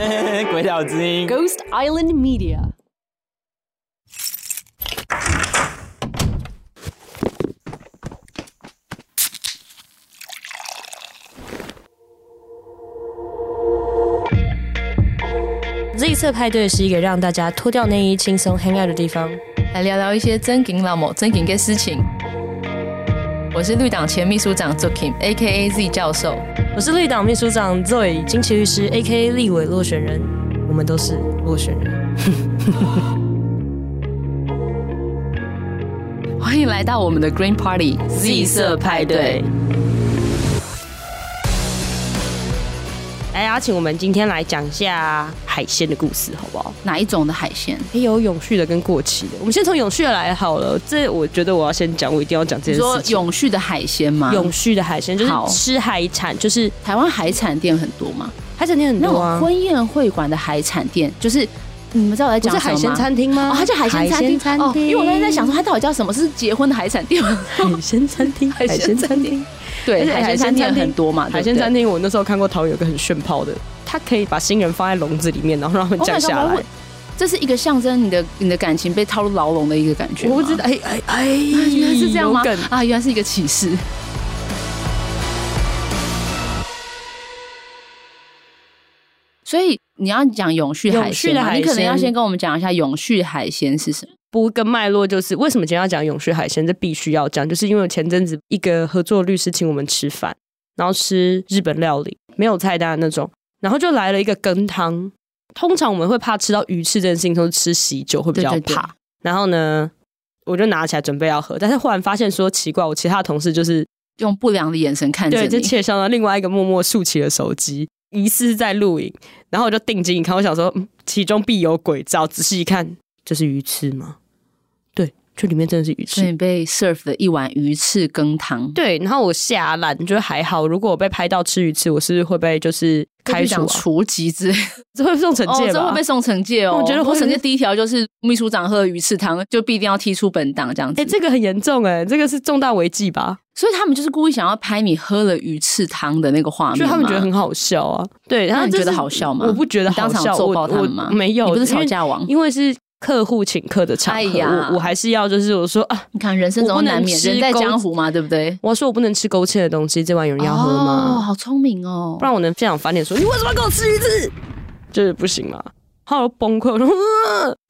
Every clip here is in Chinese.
鬼岛之音，Ghost Island Media。Z 色派对是一个让大家脱掉内衣、轻松 hang out 的地方，来聊聊一些真情老母、真情的事情。我是绿党前秘书长 Zokim，A.K.A. Z 教授。我是绿党秘书长 Zoe 金奇律师，A.K.A. 立委落选人。我们都是落选人。欢迎来到我们的 Green Party Z 色派对。来邀请我们今天来讲一下海鲜的故事，好不好？哪一种的海鲜？也有永续的跟过期的。我们先从永续的来好了。这我觉得我要先讲，我一定要讲这件事情。说永续的海鲜吗？永续的海鲜就是吃海产，就是台湾海产店很多嘛？海产店很多啊。婚宴会馆的海产店，就是你们知道我在讲什么吗？海鲜餐厅吗？哦，它叫海鲜餐厅。餐厅。哦，因为我刚才在想说，它到底叫什么？是结婚的海产店吗？海鲜餐厅，海鲜餐厅。对，海鲜餐厅很多嘛。海鲜餐厅，我那时候看过，桃园有个很炫炮的。他可以把新人放在笼子里面，然后让他们降下来。这是一个象征你的你的感情被套入牢笼的一个感觉。我不知道，哎哎哎，原来是这样吗？啊，原来是一个启示。所以你要讲永续海鲜，你可能要先跟我们讲一下永续海鲜是什么。不跟脉络就是为什么今天要讲永续海鲜？这必须要讲，就是因为前阵子一个合作律师请我们吃饭，然后吃日本料理，没有菜单的那种。然后就来了一个羹汤，通常我们会怕吃到鱼翅这件事情，都是吃喜酒会比较怕。对对对。然后呢，我就拿起来准备要喝，但是忽然发现说奇怪，我其他的同事就是用不良的眼神看着你，对，就切上了另外一个默默竖起了手机，疑似是在录影。然后我就定睛一看，我想说，嗯，其中必有鬼兆。仔细一看，这是鱼翅吗？这里面真的是鱼翅，所以被 serve 的一碗鱼翅羹汤。对，然后我下烂，觉得还好。如果我被拍到吃鱼翅，我是会被就是开除、啊、除籍之类？这会送惩戒、哦、这会被送惩戒哦。我觉得我惩戒第一条就是秘书长喝鱼翅汤，就必定要踢出本党这样子。哎、欸，这个很严重哎，这个是重大违纪吧？所以他们就是故意想要拍你喝了鱼翅汤的那个画面，就他们觉得很好笑啊。对，然后你觉得好笑吗？我不觉得好笑，当场揍爆他们吗？没有，你不是吵架王，因为是。客户请客的场合，哎、呀我我还是要就是我说啊，你看人生总难免人在江湖嘛，对不对？我说我不能吃勾芡的东西，这碗有人要喝吗？哦，好聪明哦，不然我能非常翻脸说你为什么要给我吃鱼翅？就是不行嘛，好崩溃。我说，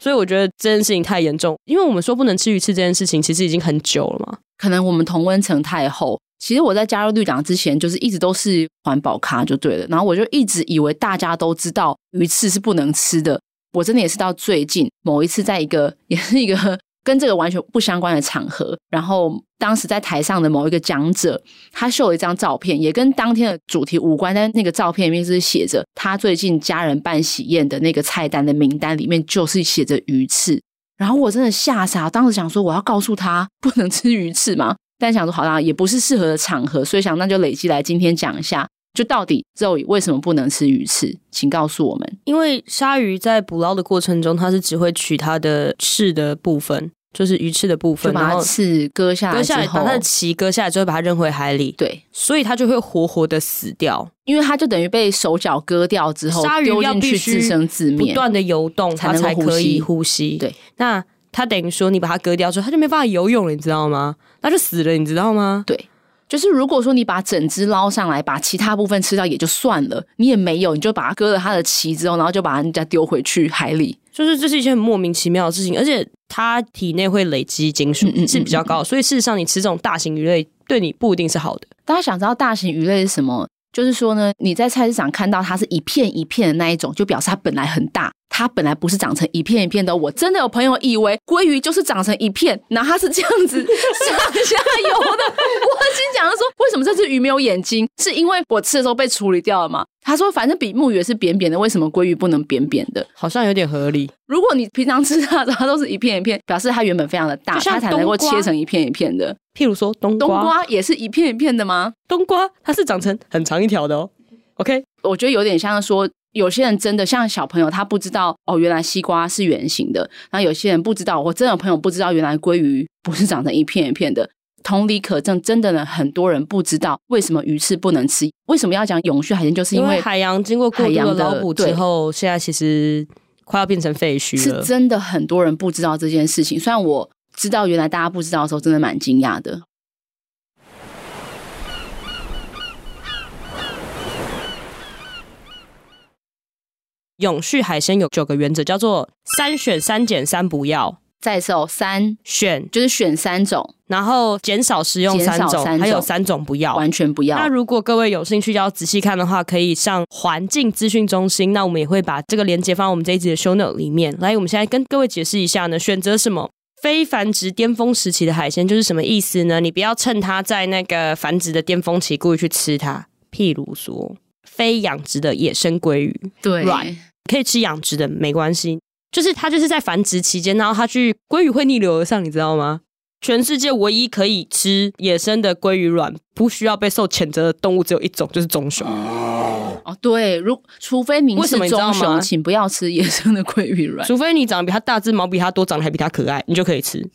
所以我觉得这件事情太严重，因为我们说不能吃鱼翅这件事情其实已经很久了嘛。可能我们同温层太厚。其实我在加入绿党之前，就是一直都是环保咖就对了，然后我就一直以为大家都知道鱼翅是不能吃的。我真的也是到最近某一次，在一个也是一个 跟这个完全不相关的场合，然后当时在台上的某一个讲者，他秀了一张照片，也跟当天的主题无关，但那个照片里面是写着他最近家人办喜宴的那个菜单的名单里面就是写着鱼翅，然后我真的吓傻，当时想说我要告诉他不能吃鱼翅吗？但想说好像也不是适合的场合，所以想那就累积来今天讲一下。就到底 Zoe 为什么不能吃鱼翅？请告诉我们。因为鲨鱼在捕捞的过程中，它是只会取它的翅的部分，就是鱼翅的部分，把它翅割下来，割下来，把它的鳍割下来之后，把它扔回海里。对，所以它就会活活的死掉，因为它就等于被手脚割掉之后，鲨鱼要必须自生自灭，不断的游动，它才可以呼吸。对，那它等于说你把它割掉之后，它就没办法游泳了，你知道吗？它就死了，你知道吗？对。就是如果说你把整只捞上来，把其他部分吃掉也就算了，你也没有，你就把它割了它的鳍之后，然后就把人家丢回去海里，就是这是一件很莫名其妙的事情，而且它体内会累积金属是比较高，所以事实上你吃这种大型鱼类对你不一定是好的。大家想知道大型鱼类是什么？就是说呢，你在菜市场看到它是一片一片的那一种，就表示它本来很大。它本来不是长成一片一片的，我真的有朋友以为鲑鱼就是长成一片，然后它是这样子上下游的。我心讲的说，为什么这只鱼没有眼睛？是因为我吃的时候被处理掉了吗？他说，反正比目鱼也是扁扁的，为什么鲑鱼不能扁扁的？好像有点合理。如果你平常吃它，它都是一片一片，表示它原本非常的大，它才能够切成一片一片的。譬如说冬瓜，冬瓜也是一片一片的吗？冬瓜它是长成很长一条的哦。OK，我觉得有点像说。有些人真的像小朋友，他不知道哦，原来西瓜是圆形的。然后有些人不知道，我真的有朋友不知道，原来鲑鱼不是长成一片一片的。同理可证，真的呢，很多人不知道为什么鱼翅不能吃。为什么要讲永续海鲜？就是因为，因为海洋经过过度的捞捕之后，现在其实快要变成废墟了。是真的，很多人不知道这件事情。虽然我知道，原来大家不知道的时候，真的蛮惊讶的。永续海鲜有九个原则，叫做三选、三减、三不要。再说三选就是选三种，然后减少食用三种，还有三种不要，完全不要。那如果各位有兴趣要仔细看的话，可以上环境资讯中心。那我们也会把这个链接放在我们这一集的 show note 里面。来，我们现在跟各位解释一下呢，选择什么非繁殖巅峰时期的海鲜就是什么意思呢？你不要趁它在那个繁殖的巅峰期故意去吃它。譬如说，非养殖的野生鲑鱼，对可以吃养殖的没关系。就是它就是在繁殖期间，然后它去鲑鱼会逆流而上，你知道吗？全世界唯一可以吃野生的鲑鱼卵，不需要被受谴责的动物只有一种，就是棕熊。哦，对，如除非你是棕熊，请不要吃野生的鲑鱼卵。除非你长得比它大只，毛比它多，长得还比它可爱，你就可以吃。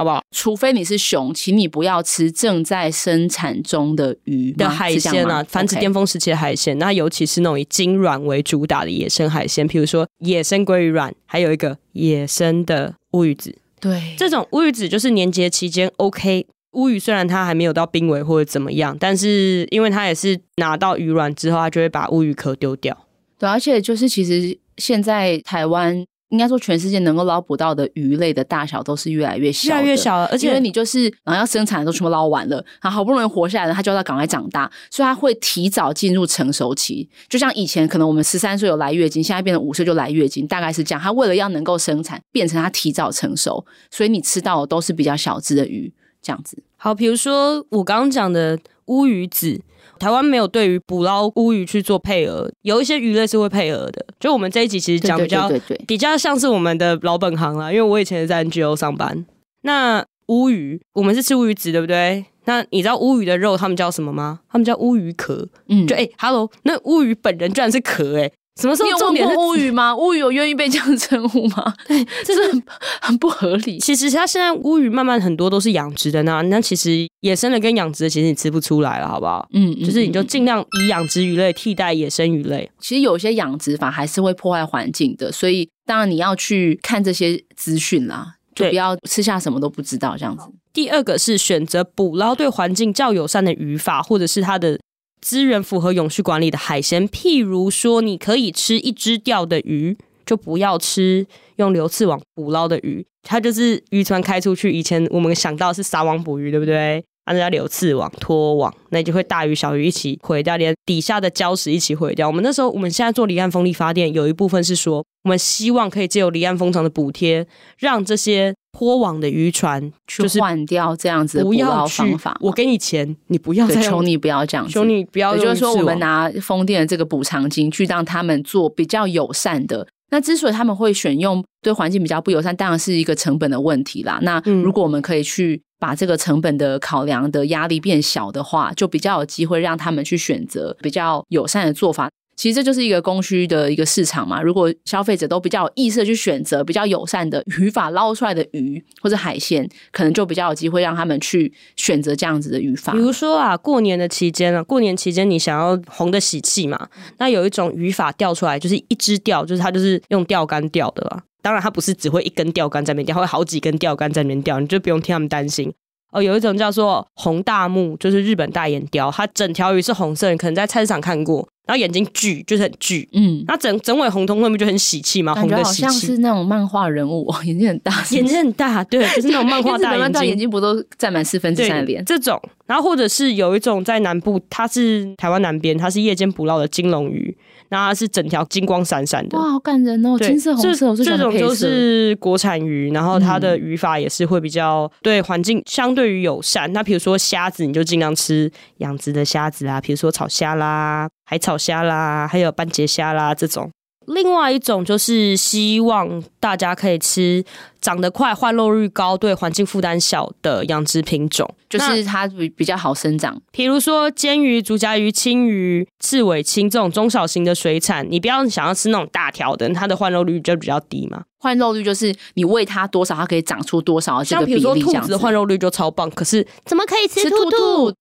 好不好？除非你是熊，请你不要吃正在生产中的鱼的海鲜啊，繁殖巅峰时期的海鲜。那尤其是那种以精卵为主打的野生海鲜，譬如说野生鲑鱼卵，还有一个野生的乌鱼子。对，这种乌鱼子就是年节期间 OK。乌鱼虽然它还没有到濒危或者怎么样，但是因为它也是拿到鱼卵之后，它就会把乌鱼壳丢掉。对，而且就是其实现在台湾。应该说，全世界能够捞捕到的鱼类的大小都是越来越小，越来越小了。而且因为你就是，然后要生产的都全部捞完了，然后好不容易活下来了，它就要赶快长大，所以它会提早进入成熟期。就像以前可能我们十三岁有来月经，现在变成五岁就来月经，大概是这样。它为了要能够生产，变成它提早成熟，所以你吃到的都是比较小只的鱼，这样子。好，比如说我刚刚讲的乌鱼子。台湾没有对于捕捞乌鱼去做配额，有一些鱼类是会配额的。就我们这一集其实讲比较比较像是我们的老本行啦，因为我以前也在 NGO 上班。那乌鱼，我们是吃乌鱼子，对不对？那你知道乌鱼的肉他们叫什么吗？他们叫乌鱼壳。嗯，就哎、欸、，Hello，那乌鱼本人居然是壳哎、欸。什么时候重点是乌鱼吗？乌鱼有愿意被这样称呼吗？对，这是很很不合理。其实它现在乌鱼慢慢很多都是养殖的呢，那其实野生的跟养殖的其实你吃不出来了，好不好？嗯，就是你就尽量以养殖鱼类替代野生鱼类。其实有些养殖法还是会破坏环境的，所以当然你要去看这些资讯啦，就不要吃下什么都不知道这样子。第二个是选择捕捞对环境较友善的渔法，或者是它的。资源符合永续管理的海鲜，譬如说，你可以吃一只钓的鱼，就不要吃用流刺网捕捞的鱼。它就是渔船开出去，以前我们想到是撒网捕鱼，对不对？按照流刺网、拖网，那就会大鱼小鱼一起毁掉，连底下的礁石一起毁掉。我们那时候，我们现在做离岸风力发电，有一部分是说，我们希望可以借由离岸风场的补贴，让这些。拖网的渔船就是换掉这样子的捕捞方法，我给你钱，你不要再求你不要这样子，求你不要。也就是说，我们拿风电的这个补偿金去让他们做比较友善的。那之所以他们会选用对环境比较不友善，当然是一个成本的问题啦。那如果我们可以去把这个成本的考量的压力变小的话，就比较有机会让他们去选择比较友善的做法。其实这就是一个供需的一个市场嘛。如果消费者都比较有意识的去选择比较友善的渔法捞出来的鱼或者海鲜，可能就比较有机会让他们去选择这样子的渔法。比如说啊，过年的期间啊，过年期间你想要红的喜气嘛，那有一种渔法钓出来就是一支钓，就是它就是用钓竿钓的啦。当然它不是只会一根钓竿在那边钓，它会好几根钓竿在那边钓，你就不用替他们担心。哦，有一种叫做红大目，就是日本大眼雕，它整条鱼是红色，你可能在菜市场看过。然后眼睛巨，就是很巨，嗯，那整整尾红彤彤，不就很喜气吗？红的喜气，好像是那种漫画人物，眼睛很大眼睛很大，对，就是那种漫画 大眼睛，眼睛不都占满四分之三的脸？这种，然后或者是有一种在南部，它是台湾南边，它是夜间捕捞的金龙鱼。那它是整条金光闪闪的，哇，好感人哦！金色、红色，这种就是国产鱼，然后它的语法也是会比较对环境相对于友善。那比如说虾子，你就尽量吃养殖的虾子啊，比如说炒虾啦、海草虾啦，还有斑节虾啦这种。另外一种就是希望大家可以吃长得快、换肉率高、对环境负担小的养殖品种，就是它比比较好生长。比如说煎鱼、竹夹鱼、青鱼、赤尾青这种中小型的水产，你不要想要吃那种大条的，它的换肉率就比较低嘛。换肉率就是你喂它多少，它可以长出多少这个比例。像比如说兔子的换肉率就超棒，可是怎么可以吃兔兔？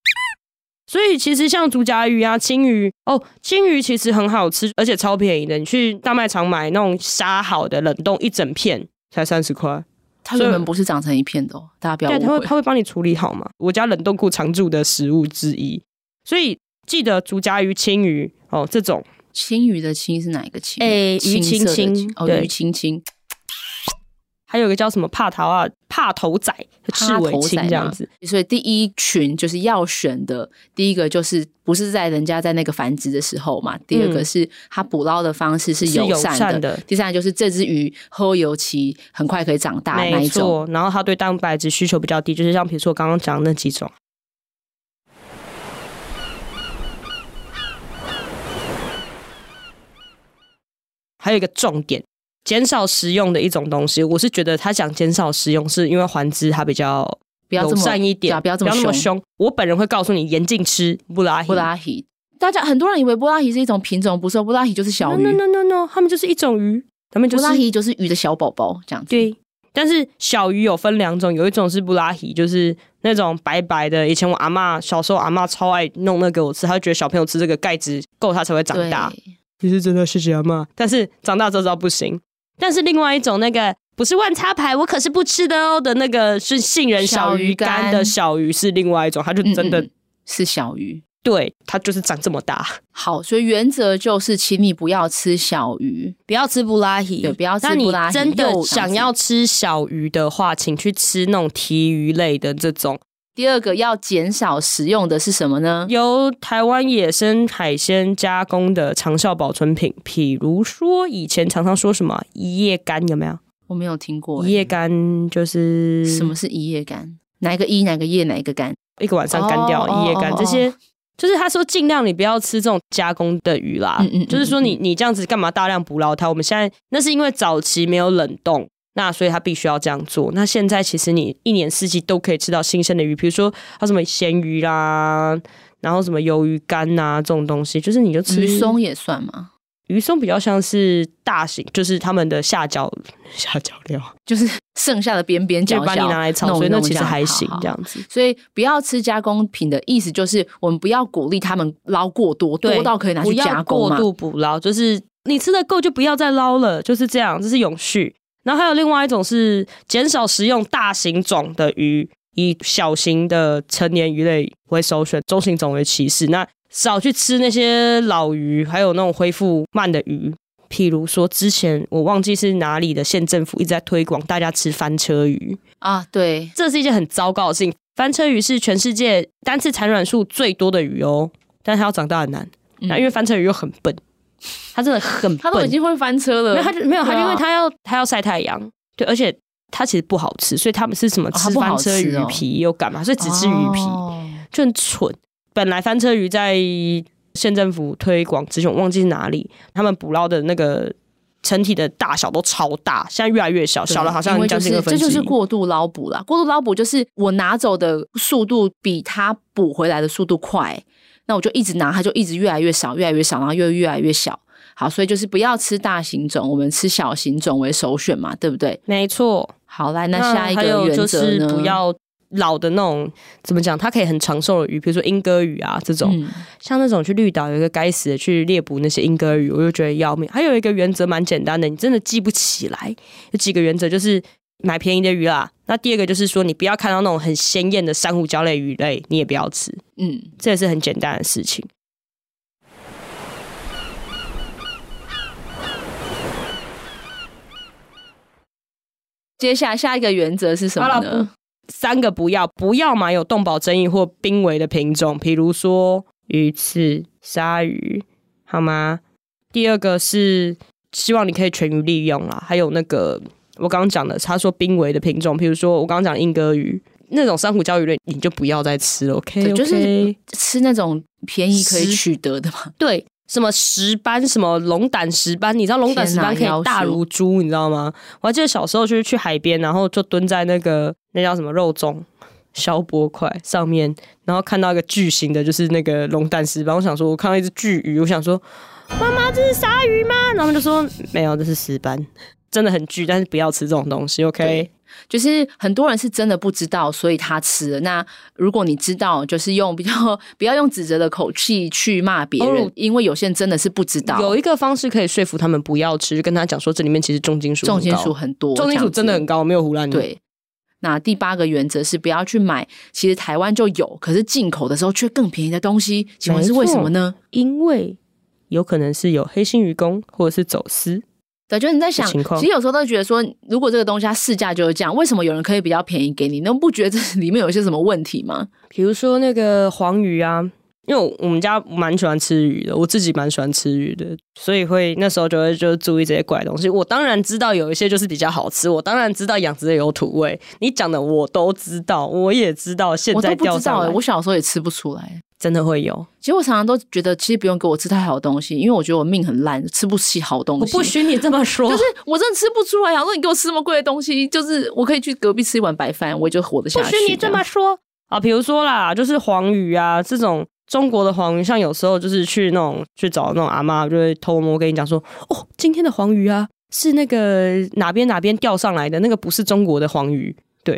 所以其实像竹夹鱼啊、青鱼哦，青鱼其实很好吃，而且超便宜的。你去大卖场买那种杀好的冷冻一整片才三十块。它原本不是长成一片的哦，大家不要误会。对，他会他会帮你处理好嘛？我家冷冻库常驻的食物之一。所以记得竹夹鱼、青鱼哦，这种青鱼的青是哪一个青？哎、欸，鱼青青哦，鱼青青。还有一个叫什么帕头啊、帕头仔、赤尾青这样子，所以第一群就是要选的，第一个就是不是在人家在那个繁殖的时候嘛，第二个是它捕捞的方式是友善的，第三个就是这只鱼喝油期很快可以长大那一种，然后它对蛋白质需求比较低，就是像比如说我刚刚讲的那几种，还有一个重点。减少食用的一种东西，我是觉得他想减少食用，是因为环资它比较友善一点，不要这么凶。凶。我本人会告诉你，严禁吃布拉希。布拉希，大家很多人以为布拉希是一种品种，不是，布拉希就是小鱼。No no no no 他们就是一种鱼，他们就是布拉希就是鱼的小宝宝这样子。对，但是小鱼有分两种，有一种是布拉希，就是那种白白的。以前我阿嬷小时候，阿嬷超爱弄那个给我吃，她觉得小朋友吃这个钙质够，他才会长大。其实真的谢谢阿嬷，但是长大之后知道不行。但是另外一种那个不是万插牌，我可是不吃的哦的那个是杏仁小鱼干的小鱼是另外一种，它就真的是小鱼，对，它就是长这么大。好，所以原则就是，请你不要吃小鱼，不要吃布拉希，对，不要吃布拉希。真的想要吃小鱼的话，请去吃那种提鱼类的这种。第二个要减少食用的是什么呢？由台湾野生海鲜加工的长效保存品，譬如说以前常常说什么一夜干，有没有？我没有听过。一夜干就是什么是一夜干？哪一个一？哪个夜？哪一个干？一个晚上干掉。一夜干这些，就是他说尽量你不要吃这种加工的鱼啦。嗯嗯，就是说你你这样子干嘛大量捕捞它？我们现在那是因为早期没有冷冻。那所以他必须要这样做。那现在其实你一年四季都可以吃到新鲜的鱼，比如说它什么咸鱼啦，然后什么鱿鱼干呐这种东西，就是你就吃鱼松也算吗？鱼松比较像是大型，就是他们的下脚下脚料，就是剩下的边边角角，把你拿来炒，所以那其实还行这样子。所以不要吃加工品的意思就是，我们不要鼓励他们捞过多，多到可以拿去加工嘛。过度捕捞就是你吃的够就不要再捞了，就是这样，这是永续。然后还有另外一种是减少食用大型种的鱼，以小型的成年鱼类为首选，中型种为其次。那少去吃那些老鱼，还有那种恢复慢的鱼。譬如说，之前我忘记是哪里的县政府一直在推广大家吃翻车鱼啊，对，这是一件很糟糕的事情。翻车鱼是全世界单次产卵数最多的鱼哦，但是它要长大很难。那、嗯、因为翻车鱼又很笨。它真的很笨，它都已经会翻车了。没有，他就没有，它、啊、因为他要他要晒太阳，对，而且他其实不好吃，所以他们是什么吃翻车鱼皮又干嘛？所以只吃鱼皮、哦、就很蠢。本来翻车鱼在县政府推广之前，我忘记是哪里，他们捕捞的那个成体的大小都超大，现在越来越小，小了好像将近二分之一。这就是过度捞捕了。过度捞捕就是我拿走的速度比它捕回来的速度快。那我就一直拿，它就一直越来越少，越来越少，然后又越来越小。好，所以就是不要吃大型种，我们吃小型种为首选嘛，对不对？没错。好，来，那下一个原则就是不要老的那种，怎么讲？它可以很长寿的鱼，比如说莺歌鱼啊这种。嗯、像那种去绿岛有一个该死的去猎捕那些莺歌鱼，我就觉得要命。还有一个原则蛮简单的，你真的记不起来。有几个原则就是买便宜的鱼啦。那第二个就是说，你不要看到那种很鲜艳的珊瑚礁类鱼类，你也不要吃。嗯，这也是很简单的事情。接下来下一个原则是什么呢？三个不要，不要买有动保争议或濒危的品种，比如说鱼翅、鲨鱼，好吗？第二个是希望你可以全鱼利用啦，还有那个。我刚刚讲的，他说濒危的品种，比如说我刚刚讲莺歌鱼那种珊瑚礁鱼类，你就不要再吃了。OK，, 就是吃那种便宜可以取得的嘛。对，什么石斑，什么龙胆石斑，你知道龙胆石斑可以大如猪，你知道吗？我还记得小时候就是去海边，然后就蹲在那个那叫什么肉粽消波块上面，然后看到一个巨型的，就是那个龙胆石斑。我想说，我看到一只巨鱼，我想说，妈妈这是鲨鱼吗？然后就说没有，这是石斑，真的很巨，但是不要吃这种东西，OK。就是很多人是真的不知道，所以他吃了。那如果你知道，就是用比较 不要用指责的口气去骂别人，哦，因为有些人真的是不知道。有一个方式可以说服他们不要吃，就跟他讲说这里面其实重金属重金属很多，重金属真的很高，没有胡乱。对。那第八个原则是不要去买，其实台湾就有，可是进口的时候却更便宜的东西，请问是为什么呢？因为有可能是有黑心渔工或者是走私。对，就是你在想，其实有时候都觉得说，如果这个东西它市价就是这样，为什么有人可以比较便宜给你？那不觉得这里面有一些什么问题吗？比如说那个黄鱼啊，因为我们家蛮喜欢吃鱼的，我自己蛮喜欢吃鱼的，所以会那时候就会就注意这些怪东西。我当然知道有一些就是比较好吃，我当然知道养殖的有土味，你讲的我都知道，我也知道现在钓上来，我小时候也吃不出来。真的会有，其实我常常都觉得，其实不用给我吃太好的东西，因为我觉得我命很烂，吃不起好东西。我不许你这么说，就是我真的吃不出来。然后你给我吃那么贵的东西，就是我可以去隔壁吃一碗白饭，我也就活得下去。不许你这么说啊！比如说啦，就是黄鱼啊，这种中国的黄鱼，像有时候就是去那种去找那种阿妈，就会偷摸跟你讲说，哦，今天的黄鱼啊，是那个哪边哪边钓上来的，那个不是中国的黄鱼。对，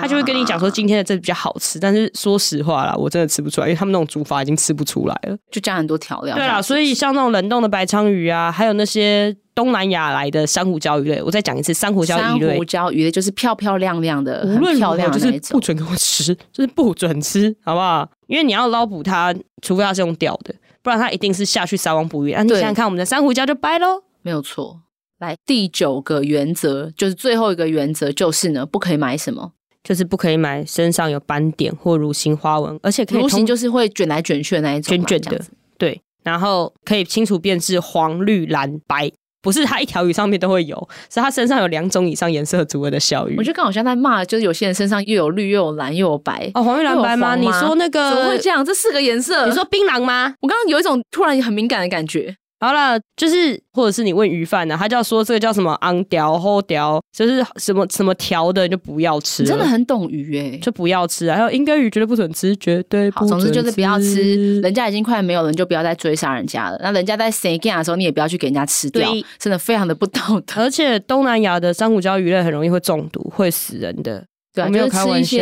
他就会跟你讲说今天的这比较好吃，但是说实话啦，我真的吃不出来，因为他们那种煮法已经吃不出来了，就加很多调料。对啦，所以像那种冷冻的白鲳鱼啊，还有那些东南亚来的珊瑚礁鱼类，我再讲一次，珊瑚礁鱼类，珊瑚礁鱼类就是漂漂亮亮的，无论漂亮就是不准给我吃，就是不准吃，好不好？因为你要捞捕它，除非它是用钓的，不然它一定是下去撒网捕鱼。啊，你想想看，我们的珊瑚礁就掰喽，没有错。来，第九个原则就是最后一个原则，就是呢，不可以买什么。就是不可以买身上有斑点或蠕形花纹，而且可以蠕形就是会卷来卷去的那一种，卷卷的，对。然后可以清楚辨识黄、绿、蓝、白，不是它一条鱼上面都会有，是它身上有两种以上颜色组合的小鱼。我觉得刚好像在骂，就是有些人身上又有绿又有蓝又有白哦，黄、绿、蓝、白吗？你说那个怎么会这样？这四个颜色？你说槟榔吗？我刚刚有一种突然很敏感的感觉。好了，就是或者是你问鱼贩呢，他就要说这个叫什么昂条后条，就是什么什么条的就不要吃。真的很懂鱼哎，就不要吃。啊还有应该鱼绝对不准吃，绝对不准吃。总之就是不要吃。人家已经快没有了，你就不要再追杀人家了。那人家在生干的时候，你也不要去给人家吃掉，真的非常的不道德。而且东南亚的珊瑚礁鱼类很容易会中毒，会死人的。对，我没有开玩笑。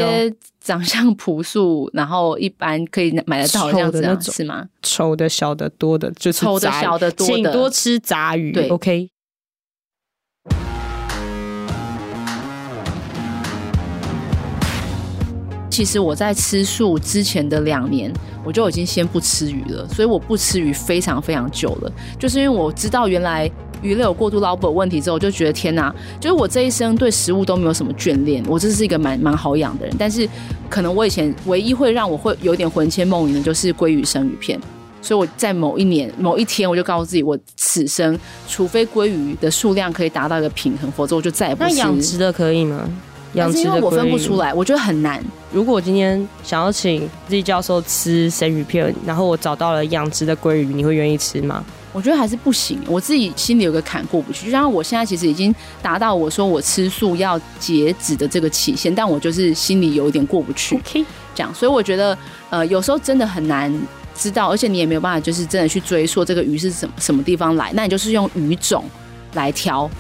长相朴素，然后一般可以买得到这样子的那种是吗？丑的、小的、多的，就是丑的、小的、多的，请多吃杂鱼。对，OK。其实我在吃素之前的两年，我就已经先不吃鱼了，所以我不吃鱼非常非常久了，就是因为我知道原来。鱼类有过度捞捕问题之后，我就觉得天哪！就是我这一生对食物都没有什么眷恋，我这是一个蛮蛮好养的人。但是，可能我以前唯一会让我会有点魂牵梦萦的，就是鲑鱼生鱼片。所以我在某一年某一天，我就告诉自己，我此生除非鲑鱼的数量可以达到一个平衡，否则我就再也不吃。那养殖的可以吗？养殖的我分不出来，我觉得很难。如果我今天想要请 Z 教授吃生鱼片，然后我找到了养殖的鲑鱼，你会愿意吃吗？我觉得还是不行，我自己心里有个坎过不去。就像我现在其实已经达到我说我吃素要截止的这个期限，但我就是心里有一点过不去。OK，这样，所以我觉得呃，有时候真的很难知道，而且你也没有办法，就是真的去追溯这个鱼是什么什么地方来，那你就是用鱼种来挑。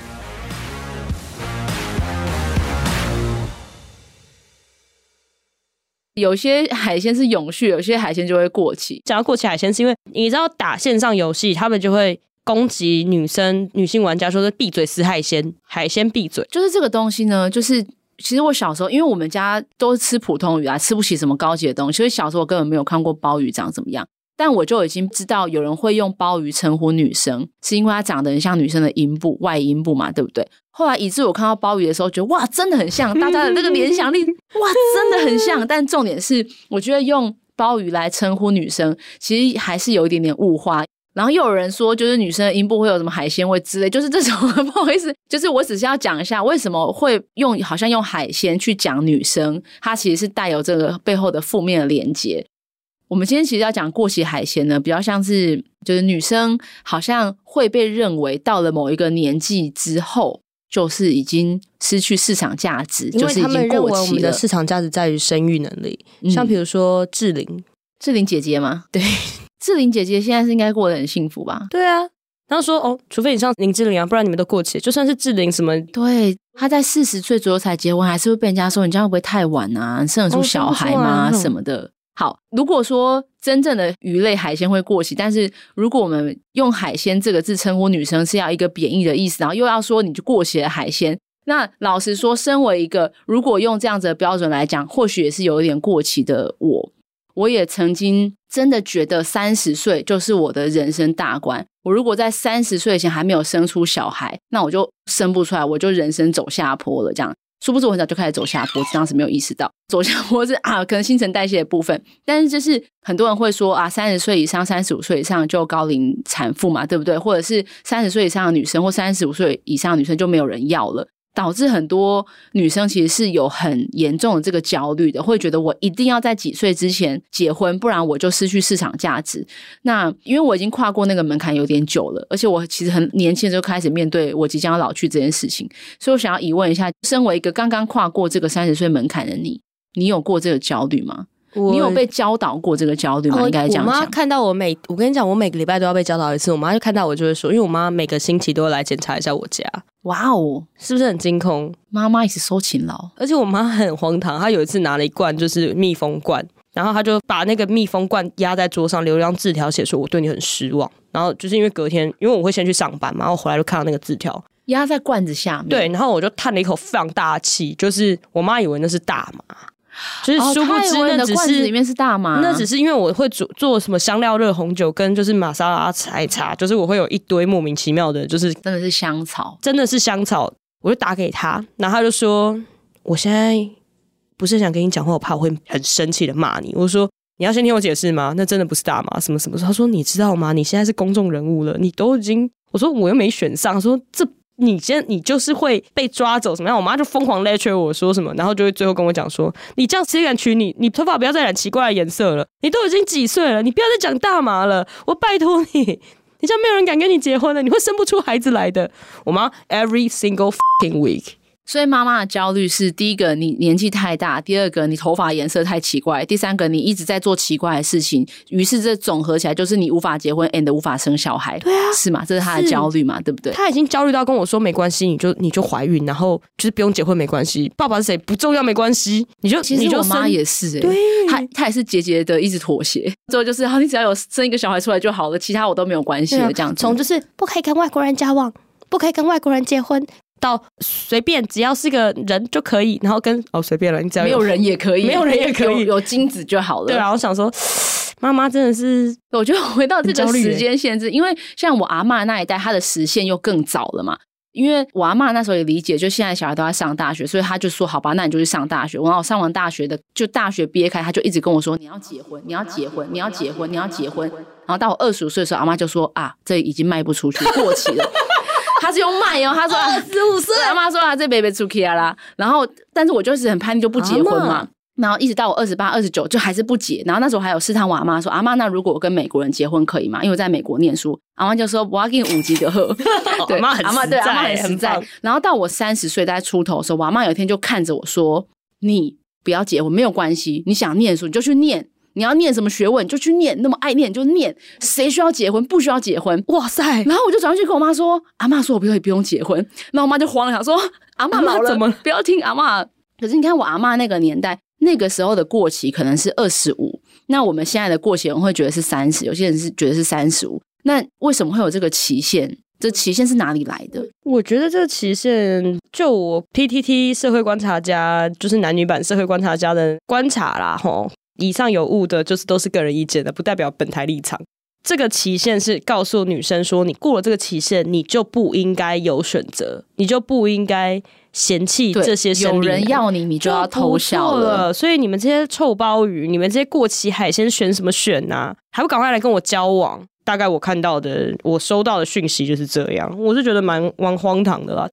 有些海鲜是永续，有些海鲜就会过期。讲到过期海鲜，是因为你知道打线上游戏，他们就会攻击女生、女性玩家，说是闭嘴吃海鲜，海鲜闭嘴。就是这个东西呢，就是其实我小时候，因为我们家都是吃普通鱼啊，吃不起什么高级的东西，所以小时候我根本没有看过鲍鱼长怎么样。但我就已经知道有人会用鲍鱼称呼女生，是因为它长得很像女生的阴部、外阴部嘛，对不对？后来以致我看到鲍鱼的时候，觉得哇，真的很像，大家的那个联想力，哇，真的很像。但重点是，我觉得用鲍鱼来称呼女生，其实还是有一点点物化。然后又有人说，就是女生的阴部会有什么海鲜味之类，就是这种，不好意思，就是我只是要讲一下为什么会用，好像用海鲜去讲女生，它其实是带有这个背后的负面的连接。我们今天其实要讲过期海鲜呢，比较像是就是女生好像会被认为到了某一个年纪之后，就是已经失去市场价值，就是已经过期了。因为他们认为我们的市场价值在于生育能力，嗯、像比如说志玲，志玲姐姐吗？对，志玲姐姐现在是应该过得很幸福吧？对啊，然后说哦，除非你像林志玲啊，不然你们都过期，就算是志玲什么，对，她在四十岁左右才结婚，还是会被人家说你这样会不会太晚啊？生得出小孩吗？哦、什么的。好，如果说真正的鱼类海鲜会过期，但是如果我们用海鲜这个字称呼女生是要一个贬义的意思，然后又要说你就过期的海鲜，那老实说，身为一个如果用这样子的标准来讲，或许也是有一点过期的我，我也曾经真的觉得三十岁就是我的人生大关。我如果在三十岁前还没有生出小孩，那我就生不出来，我就人生走下坡了，这样。殊不知我很早就开始走下坡，当时没有意识到走下坡是啊，可能新陈代谢的部分。但是就是很多人会说啊，三十岁以上、三十五岁以上就高龄产妇嘛，对不对？或者是三十岁以上的女生或三十五岁以上的女生就没有人要了。导致很多女生其实是有很严重的这个焦虑的，会觉得我一定要在几岁之前结婚，不然我就失去市场价值。那因为我已经跨过那个门槛有点久了，而且我其实很年轻就开始面对我即将要老去这件事情，所以我想要疑问一下，身为一个刚刚跨过这个三十岁门槛的你，你有过这个焦虑吗？你有被教导过这个焦虑吗？应该这样讲。我妈看到我每，我跟你讲，我每个礼拜都要被教导一次。我妈就看到我就会说，因为我妈每个星期都会来检查一下我家。哇哦，是不是很惊恐？妈妈也是收勤劳，而且我妈很荒唐。她有一次拿了一罐就是密封罐，然后她就把那个密封罐压在桌上，留一张字条，写说我对你很失望。然后就是因为隔天，因为我会先去上班嘛，然后回来就看到那个字条压在罐子下面。对，然后我就叹了一口非常大气，就是我妈以为那是大麻。就是殊不知那只是里面是大麻，那只是因为我会做做什么香料热红酒跟就是玛莎拉采茶，就是我会有一堆莫名其妙的，就是真的是香草，真的是香草，我就打给他，然后他就说我现在不是想跟你讲话，我怕我会很生气的骂你。我说你要先听我解释吗？那真的不是大麻，什么什么？他说你知道吗？你现在是公众人物了，你都已经，我说我又没选上，说这。你先，你就是会被抓走，什么样？我妈就疯狂 lecture 我说什么，然后就会最后跟我讲说：“你这样谁敢娶你？你头发不要再染奇怪的颜色了。你都已经几岁了？你不要再讲大麻了。我拜托你，你这样没有人敢跟你结婚了，你会生不出孩子来的。”我妈 every single fucking week。所以妈妈的焦虑是：第一个，你年纪太大；第二个，你头发颜色太奇怪；第三个，你一直在做奇怪的事情。于是这总合起来就是你无法结婚，and 无法生小孩。对啊，是吗？这是她的焦虑嘛？对不对？她已经焦虑到跟我说：“没关系，你就你就怀孕，然后就是不用结婚，没关系。爸爸是谁不重要，没关系。你就其实我妈也是、欸，对，她她也是节节的一直妥协。最后就是，好，你只要有生一个小孩出来就好了，其他我都没有关系了。这样子，从就是不可以跟外国人交往，不可以跟外国人结婚。”到随便，只要是个人就可以，然后跟哦随便了，你只要没有人也可以，没有人也可以，有，有精子就好了。对啊，我想说，妈妈真的是，我觉得回到这个时间限制，因为像我阿妈那一代，她的实现又更早了嘛。因为我阿妈那时候也理解，就现在小孩都在上大学，所以他就说好吧，那你就去上大学。然后我上完大学的，就大学毕业开，他就一直跟我说你要结婚，你要结婚，你要结婚，你要结婚。然后到我二十五岁的时候，阿妈就说啊，这已经卖不出去，过期了。他是用卖哦，他说二十五岁，他妈说啊，这 baby 出去啦。然后，但是我就是很叛逆，就不结婚嘛。然后一直到我二十八、二十九，就还是不结。然后那时候还有试探我阿妈说，阿妈，那如果我跟美国人结婚可以吗？因为我在美国念书。阿妈就说我要给你五级的喝。对，阿妈很阿妈对阿妈很实在。然后到我三十岁在出头的时候，我阿妈有一天就看着我说：“你不要结婚没有关系，你想念书你就去念。”你要念什么学问就去念，那么爱念就念。谁需要结婚？不需要结婚。哇塞！然后我就转过去跟我妈说：“阿妈说我不可以不用结婚。”然后我妈就慌了，想说：“阿妈老了，怎么不要听阿妈？”可是你看我阿妈那个年代，那个时候的过期可能是二十五，那我们现在的过期，我会觉得是三十，有些人是觉得是三十五。那为什么会有这个期限？这期限是哪里来的？我觉得这个期限，就我 PTT 社会观察家，就是男女版社会观察家的观察啦，吼。以上有误的，就是都是个人意见的，不代表本台立场。这个期限是告诉女生说，你过了这个期限，你就不应该有选择，你就不应该嫌弃这些生。有人要你，你就要偷笑了。所以你们这些臭鲍鱼，你们这些过期海鲜，选什么选啊？还不赶快来跟我交往？大概我看到的，我收到的讯息就是这样，我是觉得蛮蛮荒唐的啦。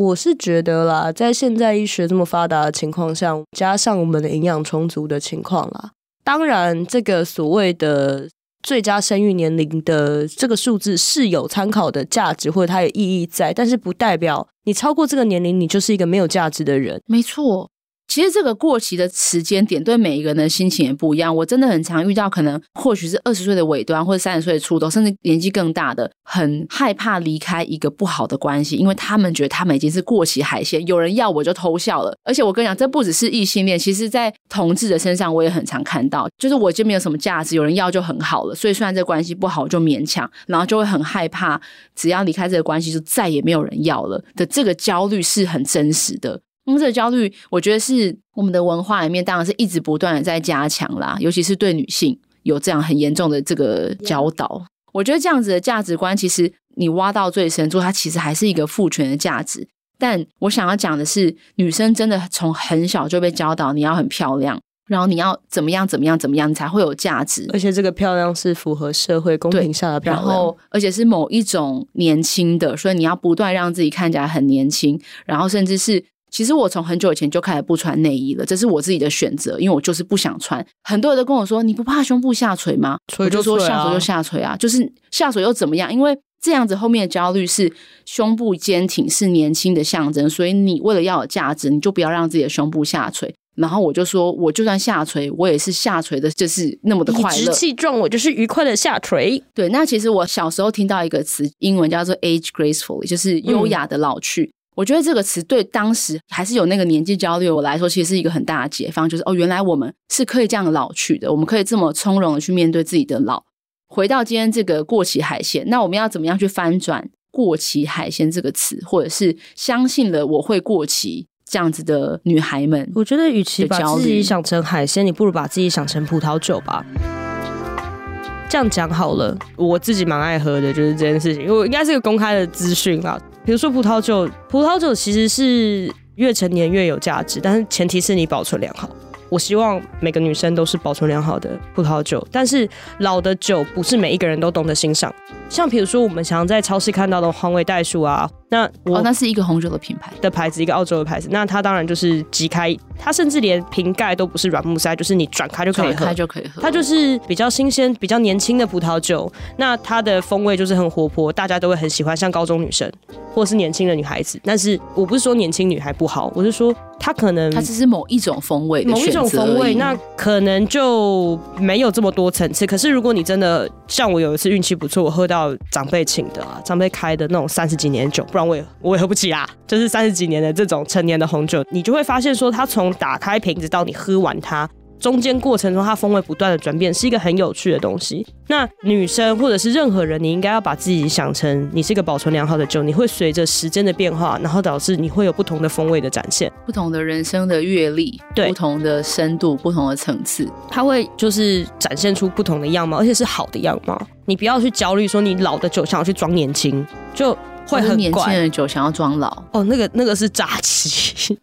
我是觉得啦，在现在医学这么发达的情况下，加上我们的营养充足的情况啦，当然，这个所谓的最佳生育年龄的这个数字是有参考的价值，或者它有意义在，但是不代表你超过这个年龄，你就是一个没有价值的人。没错。其实这个过期的时间点对每一个人的心情也不一样。我真的很常遇到，可能或许是二十岁的尾端，或者三十岁的初头，甚至年纪更大的，很害怕离开一个不好的关系，因为他们觉得他们已经是过期海鲜，有人要我就偷笑了。而且我跟你讲，这不只是异性恋，其实在同志的身上我也很常看到，就是我就没有什么价值，有人要就很好了。所以虽然这关系不好，就勉强，然后就会很害怕，只要离开这个关系，就再也没有人要了的这个焦虑是很真实的。嗯，这个焦虑，我觉得是我们的文化里面，当然是一直不断的在加强啦。尤其是对女性有这样很严重的这个教导。我觉得这样子的价值观，其实你挖到最深处，它其实还是一个父权的价值。但我想要讲的是，女生真的从很小就被教导，你要很漂亮，然后你要怎么样怎么样怎么样，你才会有价值。而且这个漂亮是符合社会公平下的漂亮，然后而且是某一种年轻的，所以你要不断让自己看起来很年轻，然后甚至是。其实我从很久以前就开始不穿内衣了，这是我自己的选择，因为我就是不想穿。很多人都跟我说：“你不怕胸部下垂吗？”我就说：“下垂就下垂啊，就是下垂又怎么样？因为这样子后面的焦虑是胸部坚挺是年轻的象征，所以你为了要有价值，你就不要让自己的胸部下垂。然后我就说，我就算下垂，我也是下垂的，就是那么的快乐。理直气壮，我就是愉快的下垂。对，那其实我小时候听到一个词，英文叫做 age gracefully，就是优雅的老去。嗯我觉得这个词对当时还是有那个年纪焦虑我来说，其实是一个很大的解放，就是哦，原来我们是可以这样老去的，我们可以这么从容的去面对自己的老。回到今天这个过期海鲜，那我们要怎么样去翻转“过期海鲜”这个词，或者是相信了我会过期这样子的女孩们？我觉得，与其把自己想成海鲜，你不如把自己想成葡萄酒吧。这样讲好了，我自己蛮爱喝的，就是这件事情，因为应该是个公开的资讯啊。比如说葡萄酒，葡萄酒其实是越陈年越有价值，但是前提是你保存良好。我希望每个女生都是保存良好的葡萄酒，但是老的酒不是每一个人都懂得欣赏。像比如说我们常常在超市看到的黄尾袋鼠啊，那我、哦、那是一个红酒的品牌的牌子，一个澳洲的牌子。那它当然就是即开，它甚至连瓶盖都不是软木塞，就是你转开就可以喝，转开就可以喝。它就是比较新鲜、比较年轻的葡萄酒，那它的风味就是很活泼，大家都会很喜欢，像高中女生或是年轻的女孩子。但是我不是说年轻女孩不好，我是说。它可能它只是某一种风味，某一种风味，那可能就没有这么多层次。可是如果你真的像我有一次运气不错，我喝到长辈请的啊，长辈开的那种三十几年酒，不然我也我也喝不起啊。就是三十几年的这种成年的红酒，你就会发现说，它从打开瓶子到你喝完它。中间过程中，它风味不断的转变，是一个很有趣的东西。那女生或者是任何人，你应该要把自己想成你是一个保存良好的酒，你会随着时间的变化，然后导致你会有不同的风味的展现，不同的人生的阅历，对，不同的深度，不同的层次，它会就是展现出不同的样貌，而且是好的样貌。你不要去焦虑说你老的酒想要去装年轻，就会很年轻的酒想要装老。哦，那个那个是诈欺。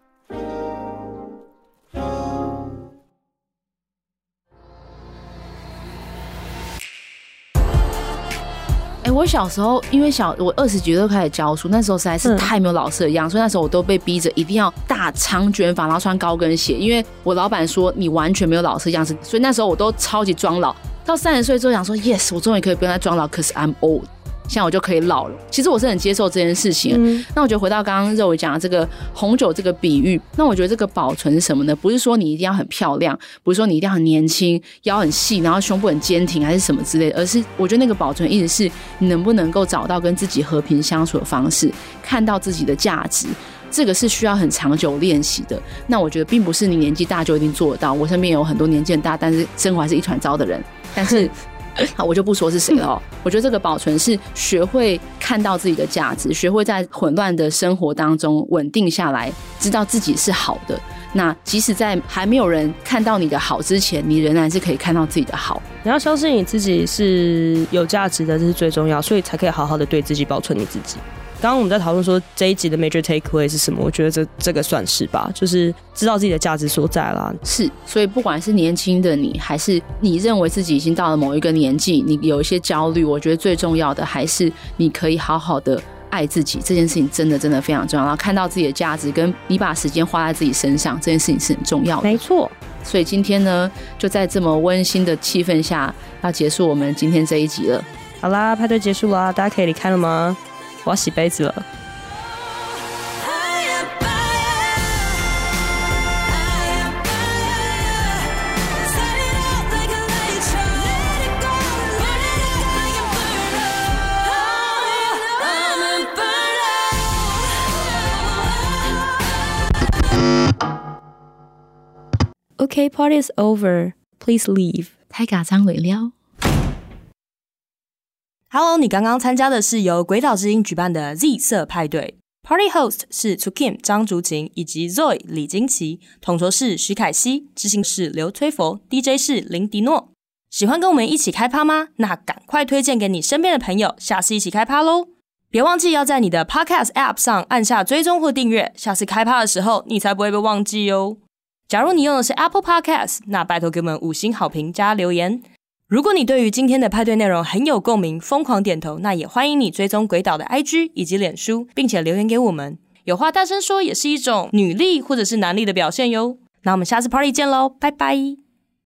我小时候，因为小我二十几岁就开始教书，那时候实在是太没有老师的样子，所以那时候我都被逼着一定要大长卷发，然后穿高跟鞋。因为我老板说你完全没有老师的样子，所以那时候我都超级装老。到三十岁之后，想说 yes，我终于可以不用再装老，可是 I'm old。现在我就可以老了。其实我是很接受这件事情。嗯、那我觉得回到刚刚肉伟讲的这个红酒这个比喻，那我觉得这个保存是什么呢？不是说你一定要很漂亮，不是说你一定要很年轻，腰很细，然后胸部很坚挺，还是什么之类的。而是我觉得那个保存意思是你能不能够找到跟自己和平相处的方式，看到自己的价值。这个是需要很长久练习的。那我觉得并不是你年纪大就一定做得到。我身边有很多年纪很大，但是生活还是一团糟的人。但是。好，我就不说是谁了。我觉得这个保存是学会看到自己的价值，学会在混乱的生活当中稳定下来，知道自己是好的。那即使在还没有人看到你的好之前，你仍然是可以看到自己的好。你要相信你自己是有价值的，这是最重要，所以才可以好好的对自己保存你自己。刚刚我们在讨论说这一集的 major takeaway 是什么？我觉得这这个算是吧，就是知道自己的价值所在啦。是，所以不管是年轻的你，还是你认为自己已经到了某一个年纪，你有一些焦虑，我觉得最重要的还是你可以好好的爱自己这件事情真的真的非常重要，然后看到自己的价值，跟你把时间花在自己身上这件事情是很重要的。没错，所以今天呢，就在这么温馨的气氛下，要结束我们今天这一集了。好啦，派对结束了，大家可以离开了吗？我要洗杯子了。Okay, party is over. Please leave. 太紧张尾了。 Hello，你刚刚参加的是由鬼岛之音举办的 Z 色派对，Party host 是 To Kim 张竹琴以及 Zoe 李金奇，统筹是徐凯熙，执行是刘崔佛，DJ 是林迪诺。喜欢跟我们一起开趴吗？那赶快推荐给你身边的朋友，下次一起开趴喽！别忘记要在你的 Podcast App 上按下追踪或订阅，下次开趴的时候你才不会被忘记哦。假如你用的是 Apple Podcast，那拜托给我们五星好评加留言。如果你对于今天的派对内容很有共鸣，疯狂点头，那也欢迎你追踪鬼岛的 IG 以及脸书，并且留言给我们。有话大声说也是一种女力或者是男力的表现哟。那我们下次 Party 见喽，拜拜。